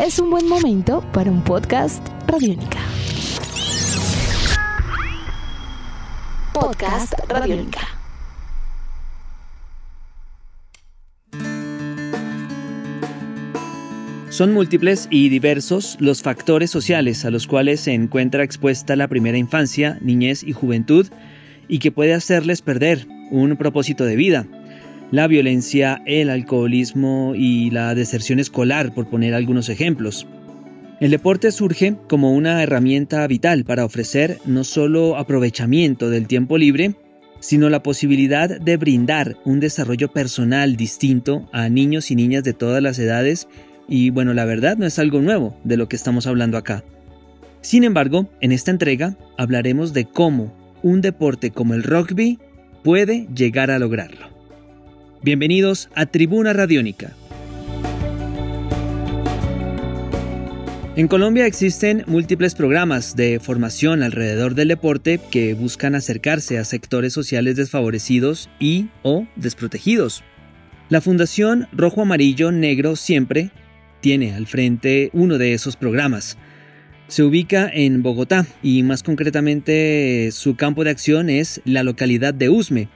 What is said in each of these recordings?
es un buen momento para un podcast Radiónica. Podcast Radiónica. Son múltiples y diversos los factores sociales a los cuales se encuentra expuesta la primera infancia, niñez y juventud y que puede hacerles perder un propósito de vida. La violencia, el alcoholismo y la deserción escolar, por poner algunos ejemplos. El deporte surge como una herramienta vital para ofrecer no solo aprovechamiento del tiempo libre, sino la posibilidad de brindar un desarrollo personal distinto a niños y niñas de todas las edades y bueno, la verdad no es algo nuevo de lo que estamos hablando acá. Sin embargo, en esta entrega hablaremos de cómo un deporte como el rugby puede llegar a lograrlo. Bienvenidos a Tribuna Radiónica, En Colombia existen múltiples programas de formación alrededor del deporte que buscan acercarse a sectores sociales desfavorecidos y o desprotegidos. La Fundación Rojo Amarillo Negro Siempre tiene al frente uno de esos programas. Se ubica en Bogotá y más concretamente su campo de acción es la localidad de Usme.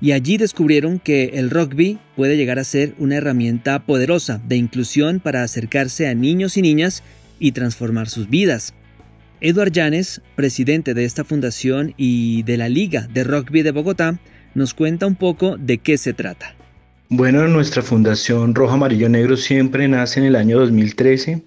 Y allí descubrieron que el rugby puede llegar a ser una herramienta poderosa de inclusión para acercarse a niños y niñas y transformar sus vidas. Eduard Llanes, presidente de esta fundación y de la Liga de Rugby de Bogotá, nos cuenta un poco de qué se trata. Bueno, nuestra fundación Rojo Amarillo Negro siempre nace en el año 2013,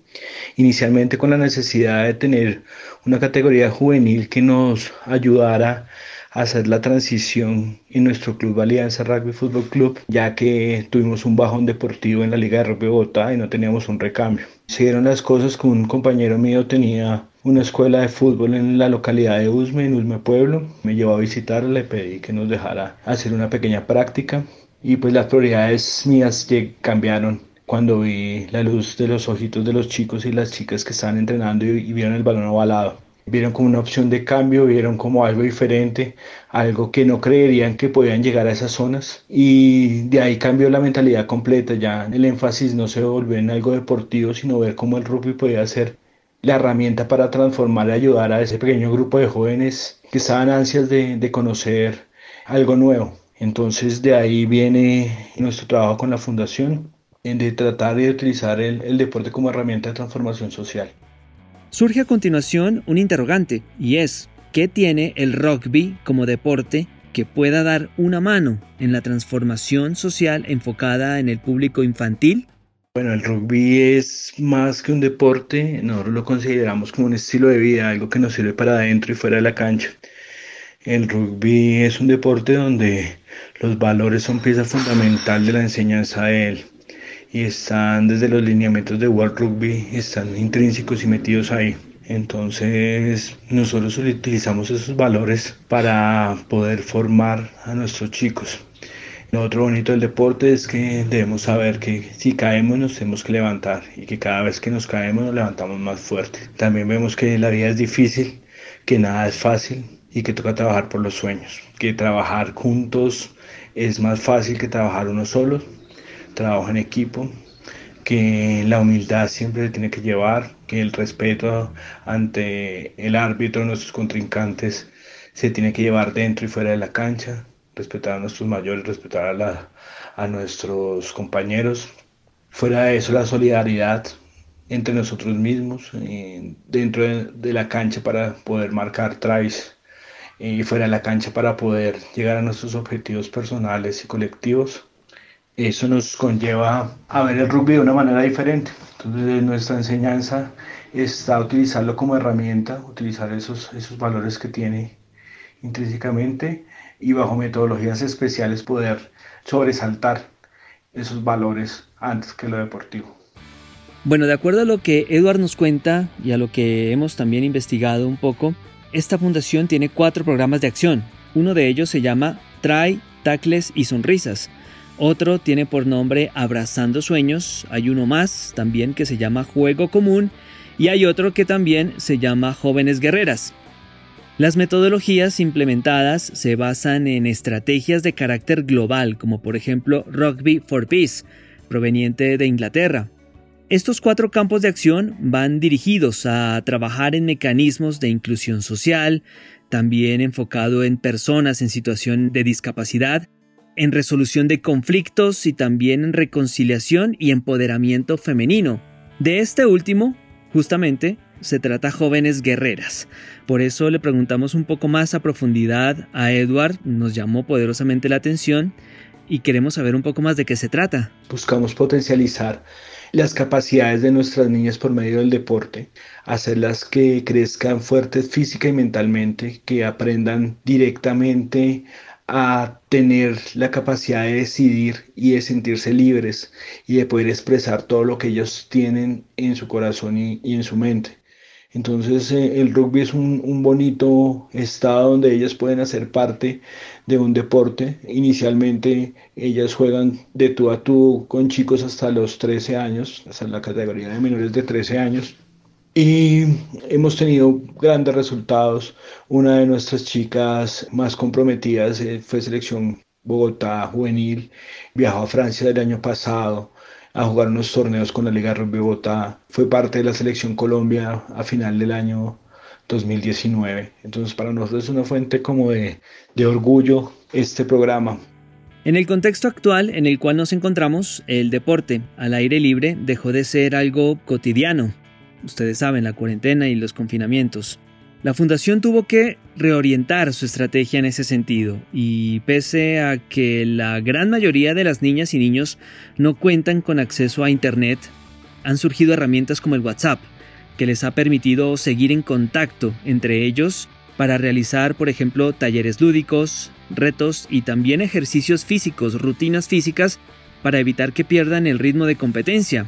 inicialmente con la necesidad de tener una categoría juvenil que nos ayudara hacer la transición en nuestro club Alianza Rugby Fútbol Club, ya que tuvimos un bajón deportivo en la Liga de Rugby Bogotá y no teníamos un recambio. Se dieron las cosas que un compañero mío tenía una escuela de fútbol en la localidad de Usme, en Usme Pueblo. Me llevó a visitar, le pedí que nos dejara hacer una pequeña práctica y pues las prioridades mías cambiaron cuando vi la luz de los ojitos de los chicos y las chicas que estaban entrenando y vieron el balón ovalado vieron como una opción de cambio, vieron como algo diferente, algo que no creerían que podían llegar a esas zonas y de ahí cambió la mentalidad completa, ya el énfasis no se volvió en algo deportivo, sino ver cómo el rugby podía ser la herramienta para transformar y ayudar a ese pequeño grupo de jóvenes que estaban ansias de, de conocer algo nuevo. Entonces de ahí viene nuestro trabajo con la fundación, de tratar de utilizar el, el deporte como herramienta de transformación social. Surge a continuación un interrogante, y es, ¿qué tiene el rugby como deporte que pueda dar una mano en la transformación social enfocada en el público infantil? Bueno, el rugby es más que un deporte, nosotros lo consideramos como un estilo de vida, algo que nos sirve para adentro y fuera de la cancha. El rugby es un deporte donde los valores son pieza fundamental de la enseñanza de él y están desde los lineamientos de World Rugby, están intrínsecos y metidos ahí. Entonces nosotros utilizamos esos valores para poder formar a nuestros chicos. Lo otro bonito del deporte es que debemos saber que si caemos nos tenemos que levantar y que cada vez que nos caemos nos levantamos más fuerte. También vemos que la vida es difícil, que nada es fácil y que toca trabajar por los sueños, que trabajar juntos es más fácil que trabajar uno solo trabajo en equipo, que la humildad siempre se tiene que llevar, que el respeto ante el árbitro, nuestros contrincantes, se tiene que llevar dentro y fuera de la cancha, respetar a nuestros mayores, respetar a, la, a nuestros compañeros. Fuera de eso, la solidaridad entre nosotros mismos, eh, dentro de, la cancha para poder marcar tries y fuera de la cancha para poder llegar a nuestros objetivos personales y colectivos eso nos conlleva a ver el rugby de una manera diferente. Entonces nuestra enseñanza está utilizarlo como herramienta, utilizar esos, esos valores que tiene intrínsecamente y bajo metodologías especiales poder sobresaltar esos valores antes que lo deportivo. Bueno, de acuerdo a lo que Edward nos cuenta y a lo que hemos también investigado un poco, esta fundación tiene cuatro programas de acción. Uno de ellos se llama Try, Tacles y Sonrisas otro tiene por nombre Abrazando Sueños, hay uno más también que se llama Juego Común y hay otro que también se llama Jóvenes Guerreras. Las metodologías implementadas se basan en estrategias de carácter global, como por ejemplo Rugby for Peace, proveniente de Inglaterra. Estos cuatro campos de acción van dirigidos a trabajar en mecanismos de inclusión social, también enfocado en personas en situación de discapacidad, en resolución de conflictos y también en reconciliación y empoderamiento femenino. De este último, justamente, se trata jóvenes guerreras. Por eso le preguntamos un poco más a profundidad a Edward, nos llamó poderosamente la atención y queremos saber un poco más de qué se trata. Buscamos potencializar las capacidades de nuestras niñas por medio del deporte, hacerlas que crezcan fuertes física y mentalmente, que aprendan directamente a tener la capacidad de decidir y de sentirse libres y de poder expresar todo lo que ellos tienen en su corazón y, en su mente. Entonces eh, el rugby es un, un, bonito estado donde ellas pueden hacer parte de un deporte. Inicialmente ellas juegan de tú a tú con chicos hasta los 13 años, hasta la categoría de menores de 13 años. Y hemos tenido grandes resultados. Una de nuestras chicas más comprometidas eh, fue selección Bogotá juvenil, viajó a Francia el año pasado a jugar unos torneos con la Liga Rugby Bogotá. Fue parte de la selección Colombia a final del año 2019. Entonces para nosotros es una fuente como de, de orgullo este programa. En el contexto actual en el cual nos encontramos, el deporte al aire libre dejó de ser algo cotidiano. Ustedes saben, la cuarentena y los confinamientos. La fundación tuvo que reorientar su estrategia en ese sentido y pese a que la gran mayoría de las niñas y niños no cuentan con acceso a Internet, han surgido herramientas como el WhatsApp, que les ha permitido seguir en contacto entre ellos para realizar, por ejemplo, talleres lúdicos, retos y también ejercicios físicos, rutinas físicas para evitar que pierdan el ritmo de competencia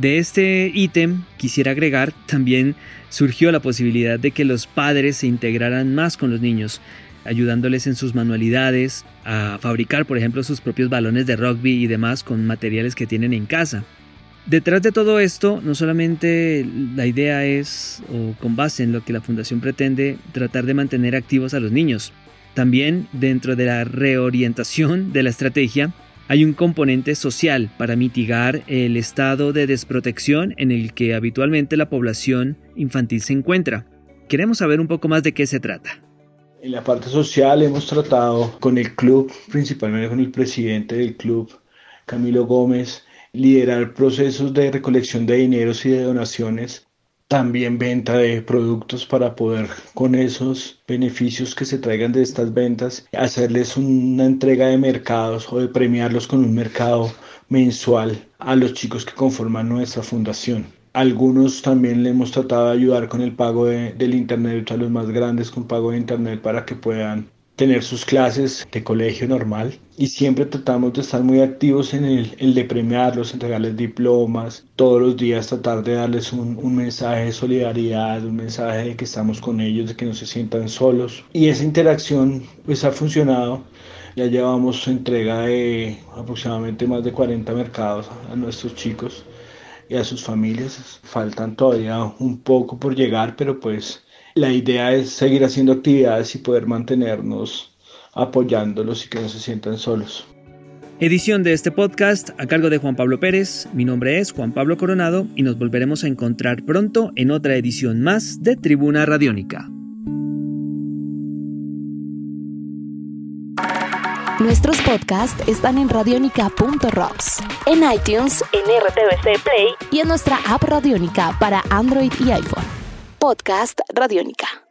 de este ítem quisiera agregar también surgió la posibilidad de que los padres se integraran más con los niños, ayudándoles en sus manualidades, a fabricar por ejemplo sus propios balones de rugby y demás con materiales que tienen en casa. Detrás de todo esto, no solamente la idea es, o con base en lo que la Fundación pretende, tratar de mantener activos a los niños. También dentro de la reorientación de la estrategia, hay un componente social para mitigar el estado de desprotección en el que habitualmente la población infantil se encuentra. Queremos saber un poco más de qué se trata. En la parte social hemos tratado con el club, principalmente con el presidente del club, Camilo Gómez, liderar procesos de recolección de dineros y de donaciones también venta de productos para poder con esos beneficios que se traigan de estas ventas hacerles una entrega de mercados o de premiarlos con un mercado mensual a los chicos que conforman nuestra fundación. Algunos también le hemos tratado de ayudar con el pago del internet, a los más grandes con pago de internet para que puedan tener sus clases de colegio normal y siempre tratamos de estar muy activos en el, el de premiarlos, entregarles diplomas, todos los días tratar de darles un, un, mensaje de solidaridad, un mensaje de que estamos con ellos, de que no se sientan solos. Y esa interacción pues ha funcionado. Ya llevamos entrega de aproximadamente más de 40 mercados a nuestros chicos y a sus familias. Faltan todavía un poco por llegar, pero pues la idea es seguir haciendo actividades y poder mantenernos apoyándolos y que no se sientan solos. Edición de este podcast a cargo de Juan Pablo Pérez. Mi nombre es Juan Pablo Coronado y nos volveremos a encontrar pronto en otra edición más de Tribuna Radiónica. Nuestros podcasts están en radionica.rocks, en iTunes, en RTVC Play y en nuestra app Radionica para Android y iPhone. Podcast Radiónica.